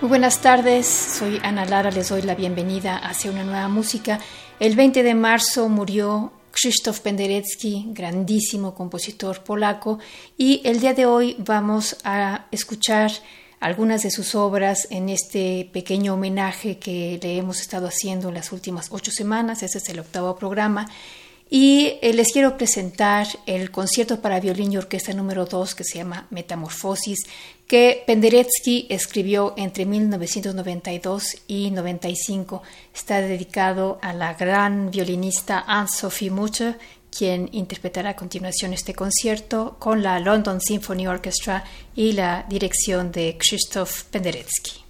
Muy buenas tardes, soy Ana Lara, les doy la bienvenida hacia una nueva música. El 20 de marzo murió Krzysztof Penderecki, grandísimo compositor polaco, y el día de hoy vamos a escuchar algunas de sus obras en este pequeño homenaje que le hemos estado haciendo en las últimas ocho semanas. Este es el octavo programa. Y eh, les quiero presentar el concierto para violín y orquesta número 2 que se llama Metamorfosis, que Penderecki escribió entre 1992 y 95. Está dedicado a la gran violinista Anne-Sophie Mutter, quien interpretará a continuación este concierto con la London Symphony Orchestra y la dirección de Krzysztof Penderecki.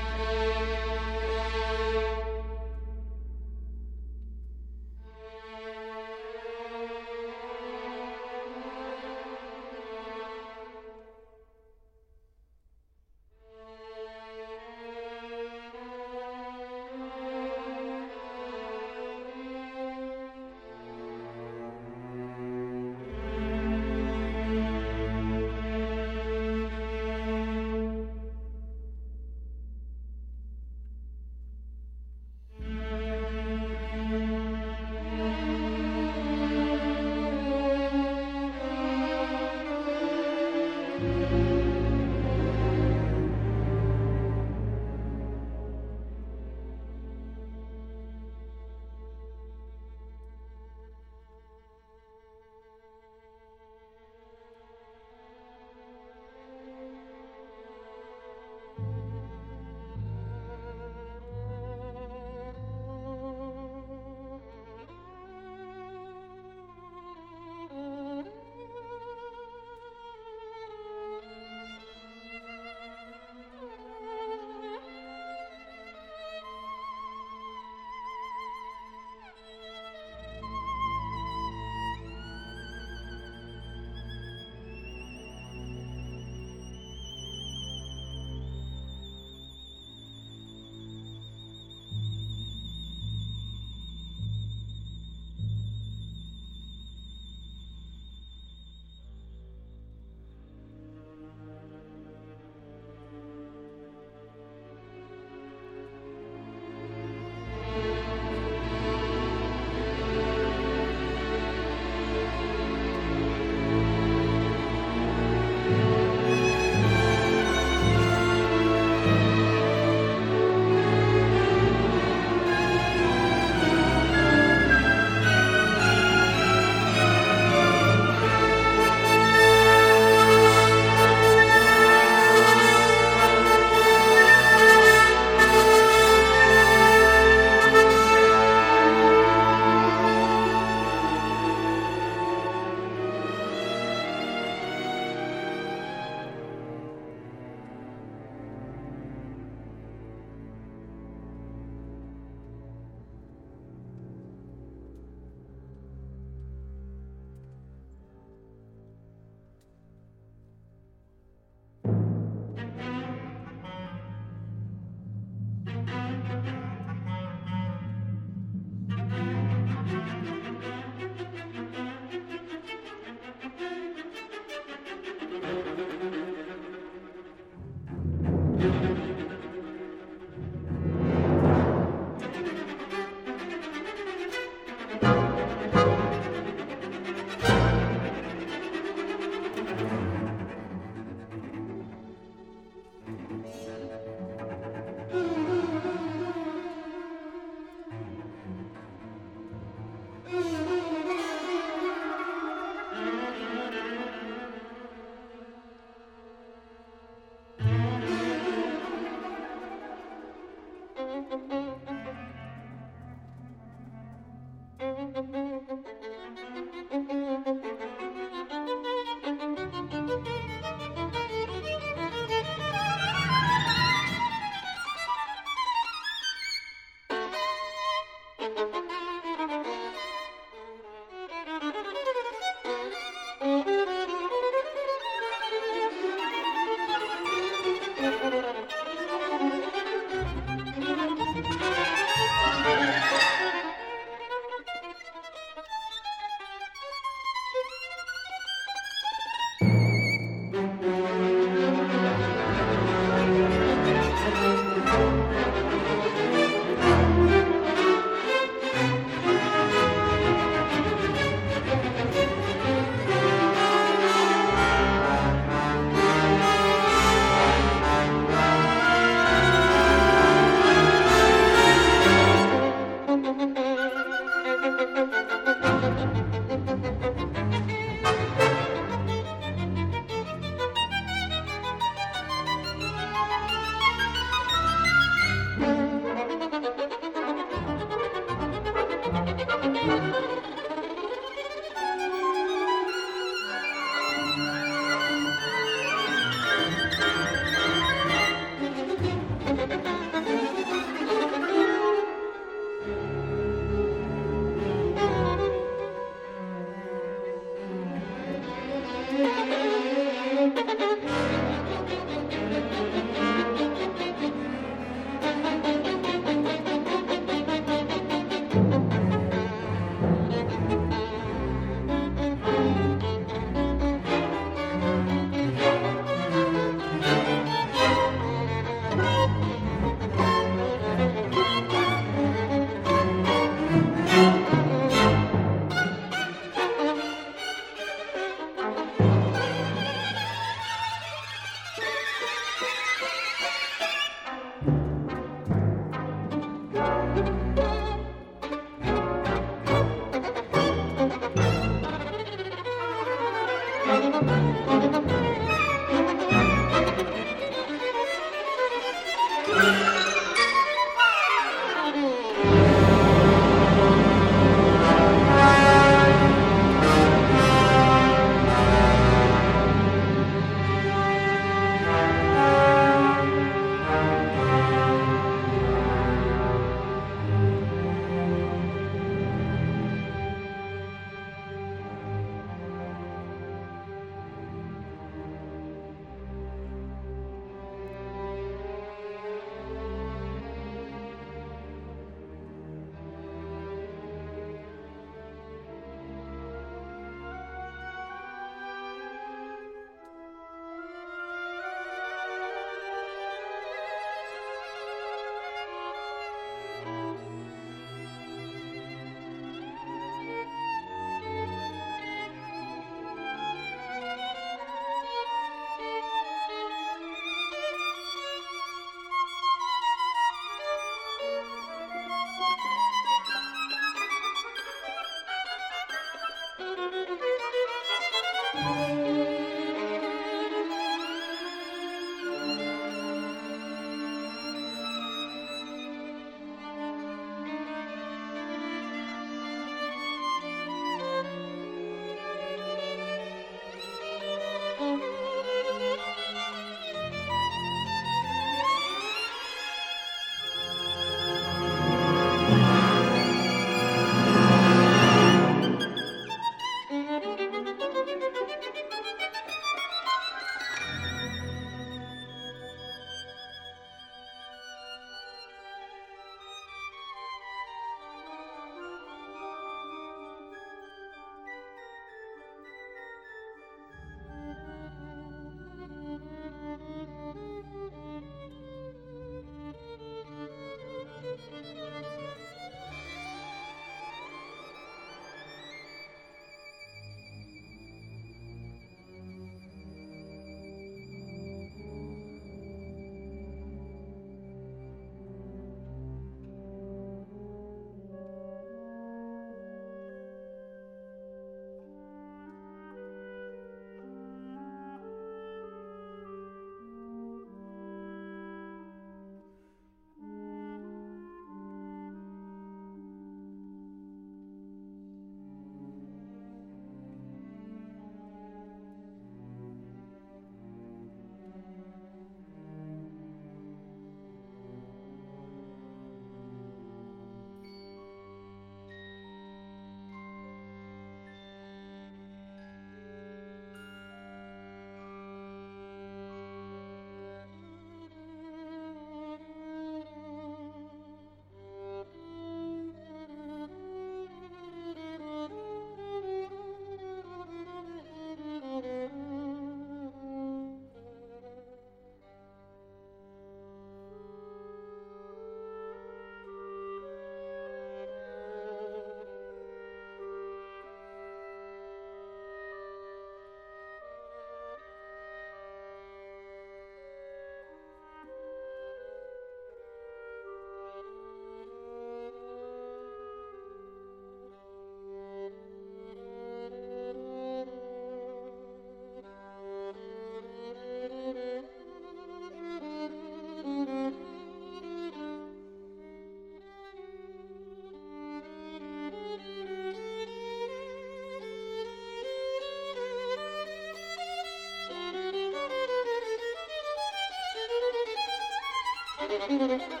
Thank you.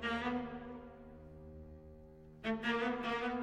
Thank you.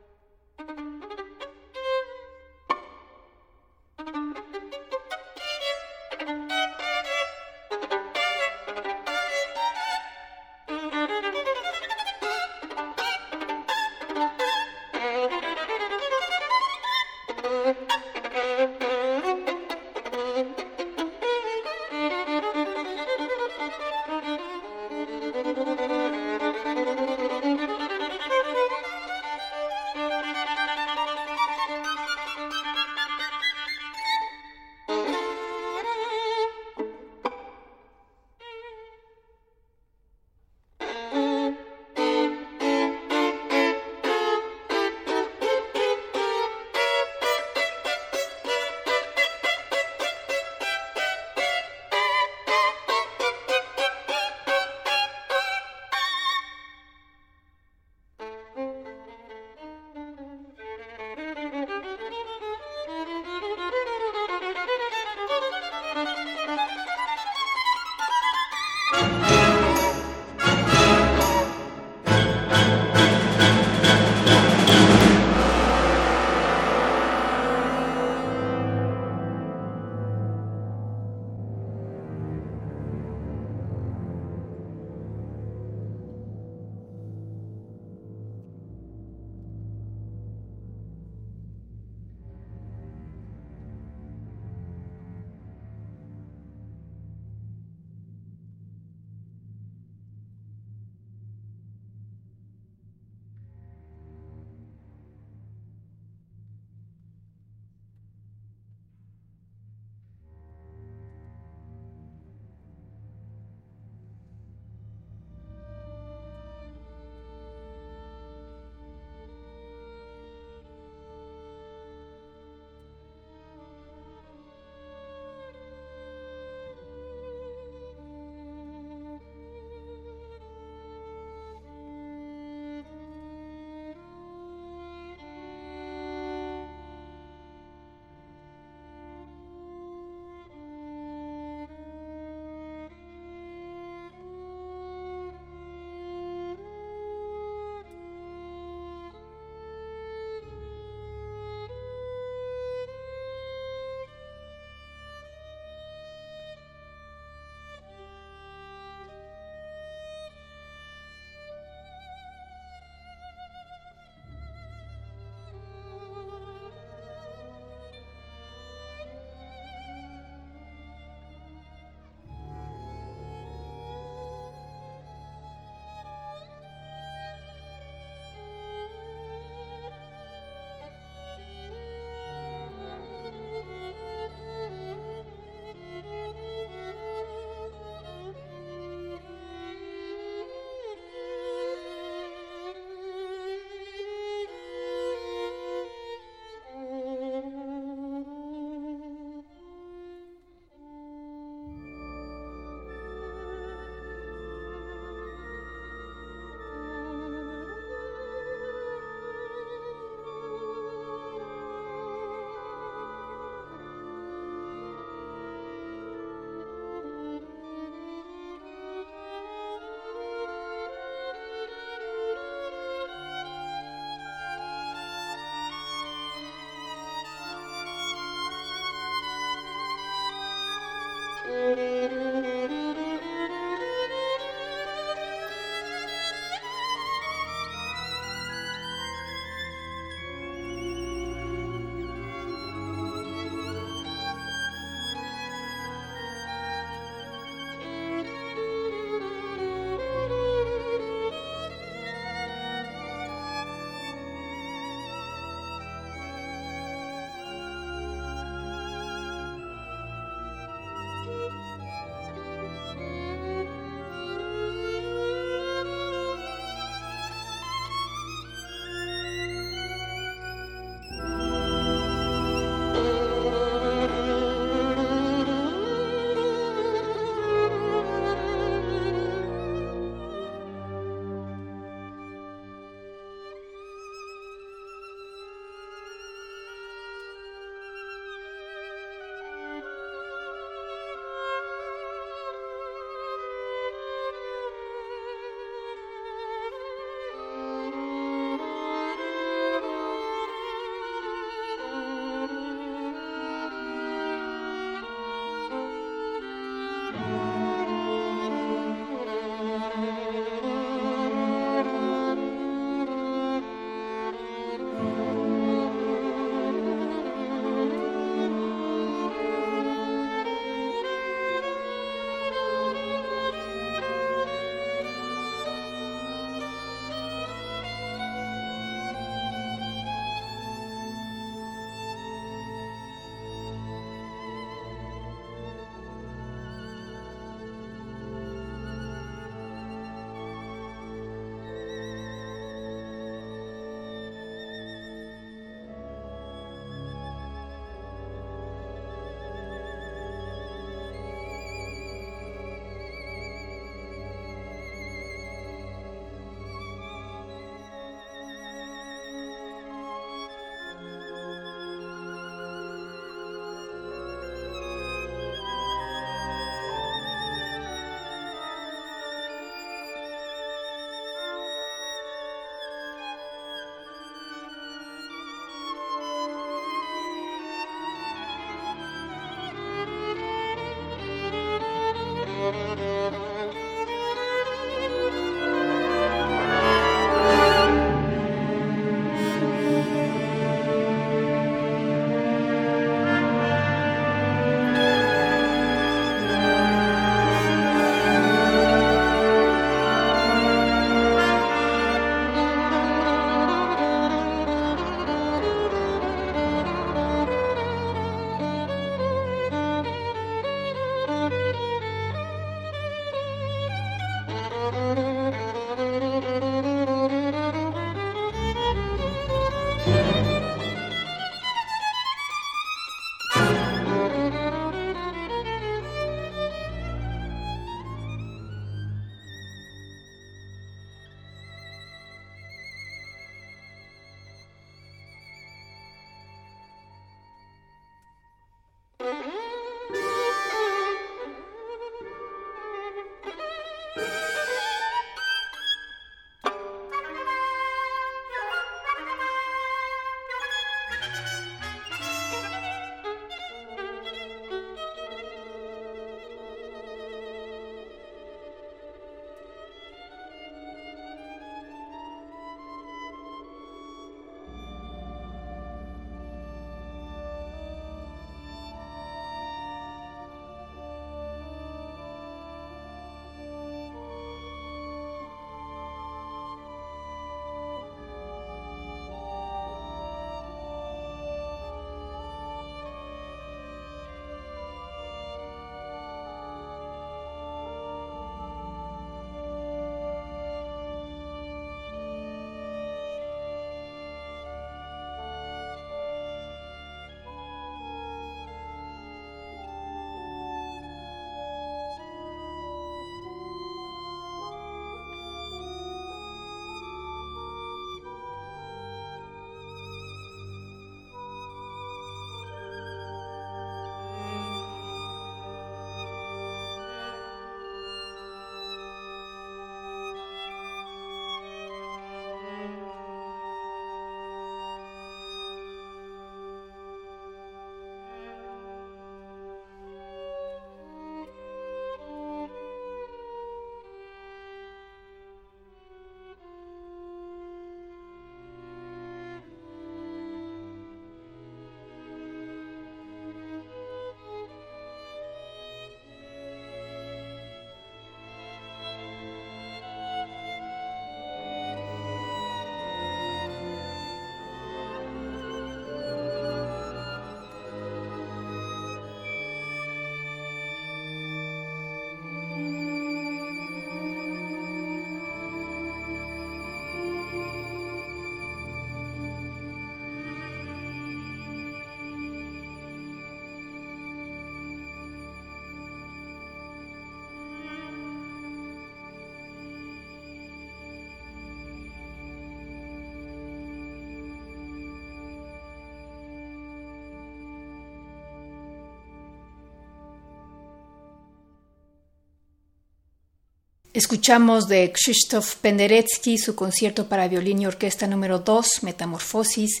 Escuchamos de Krzysztof Penderecki su concierto para violín y orquesta número 2, Metamorfosis.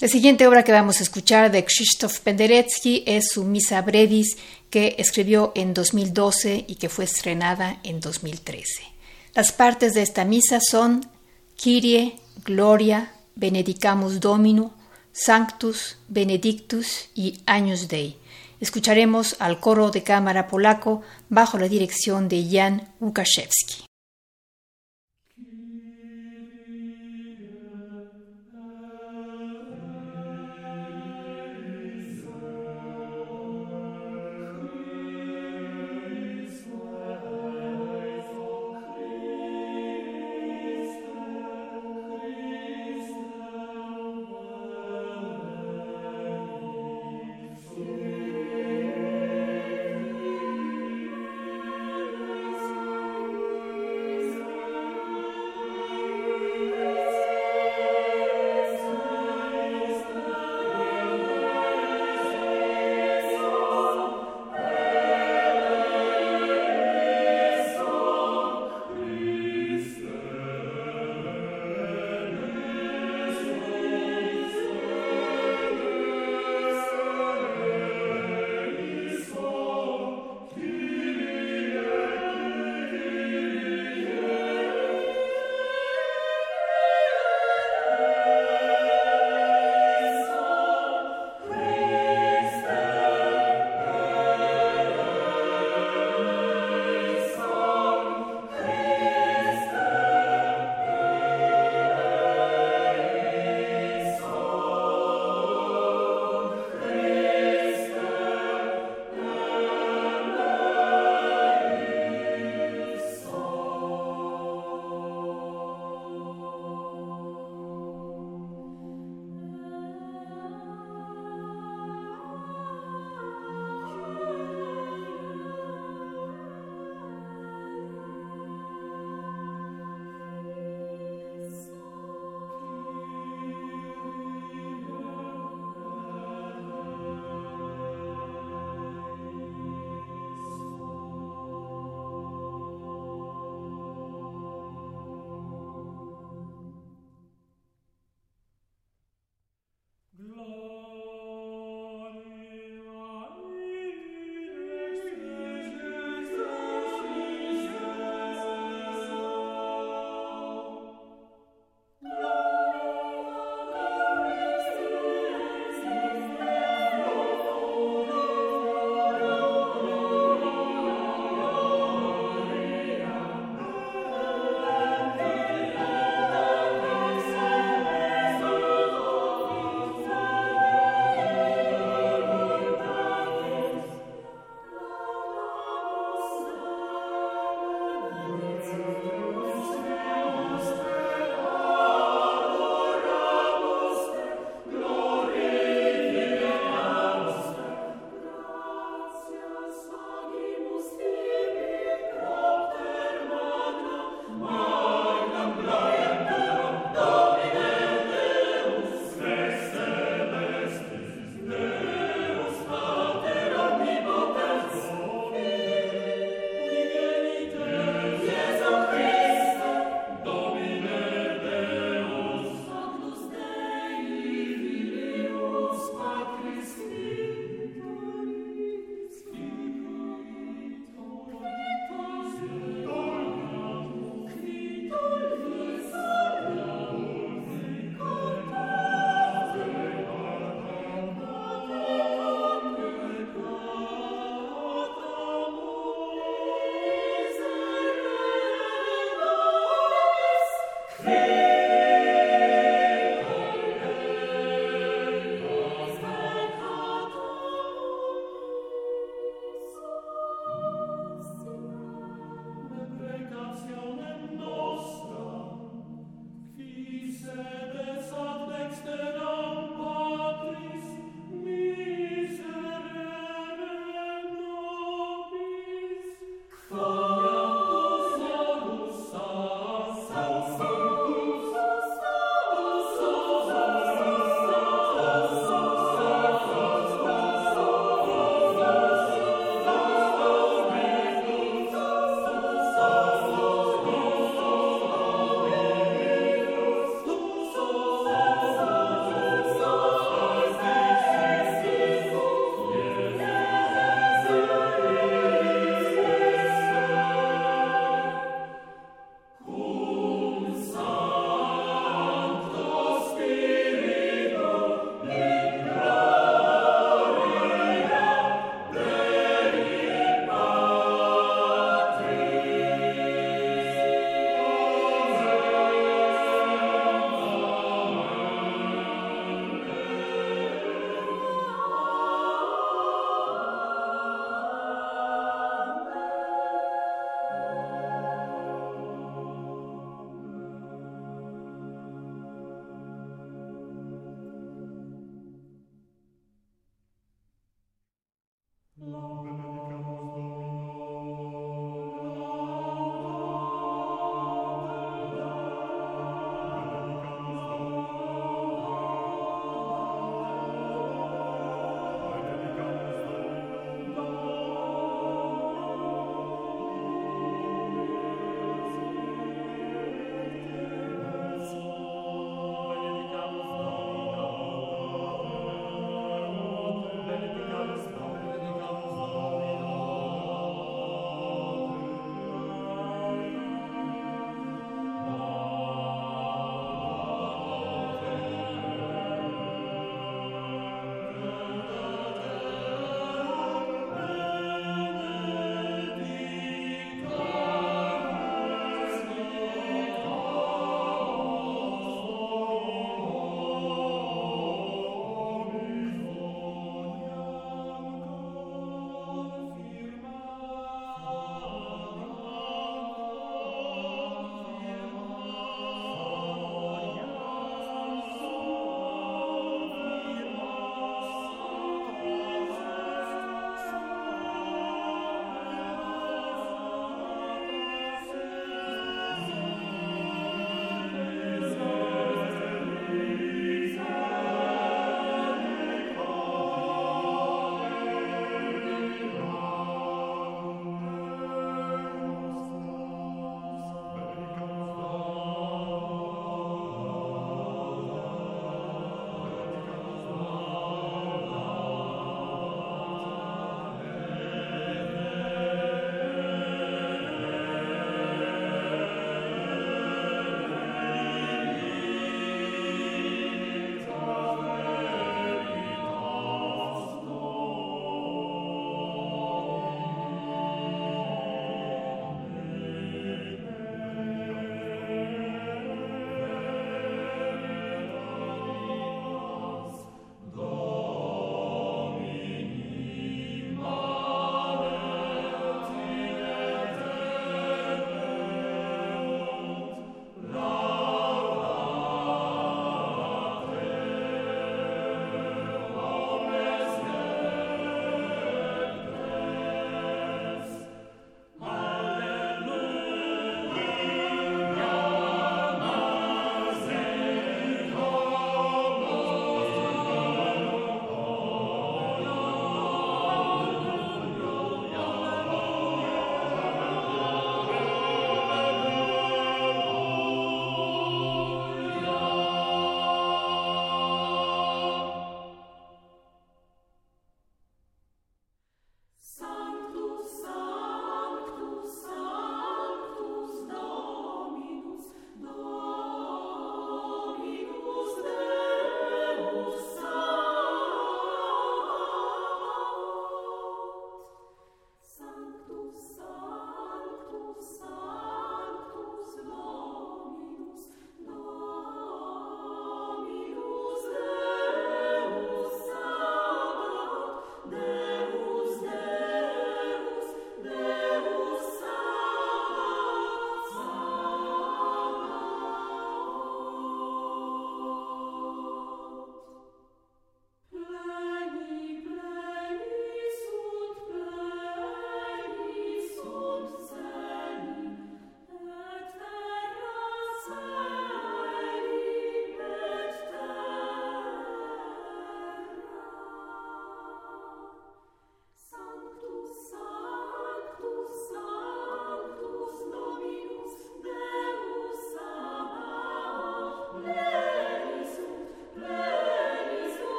La siguiente obra que vamos a escuchar de Krzysztof Penderecki es su Misa Brevis, que escribió en 2012 y que fue estrenada en 2013. Las partes de esta misa son Kyrie, Gloria, Benedicamus Domino, Sanctus, Benedictus y Agnus Dei. Escucharemos al coro de cámara polaco bajo la dirección de Jan Łukaszewski.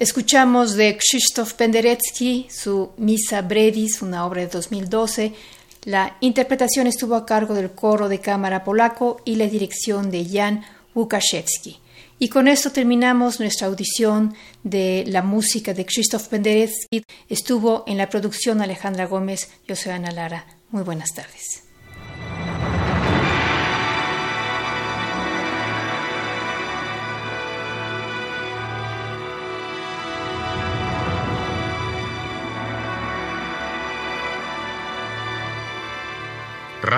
Escuchamos de Krzysztof Penderecki su Misa Brevis, una obra de 2012. La interpretación estuvo a cargo del coro de cámara polaco y la dirección de Jan Łukaszewski. Y con esto terminamos nuestra audición de la música de Krzysztof Penderecki. Estuvo en la producción Alejandra Gómez, yo soy Ana Lara. Muy buenas tardes.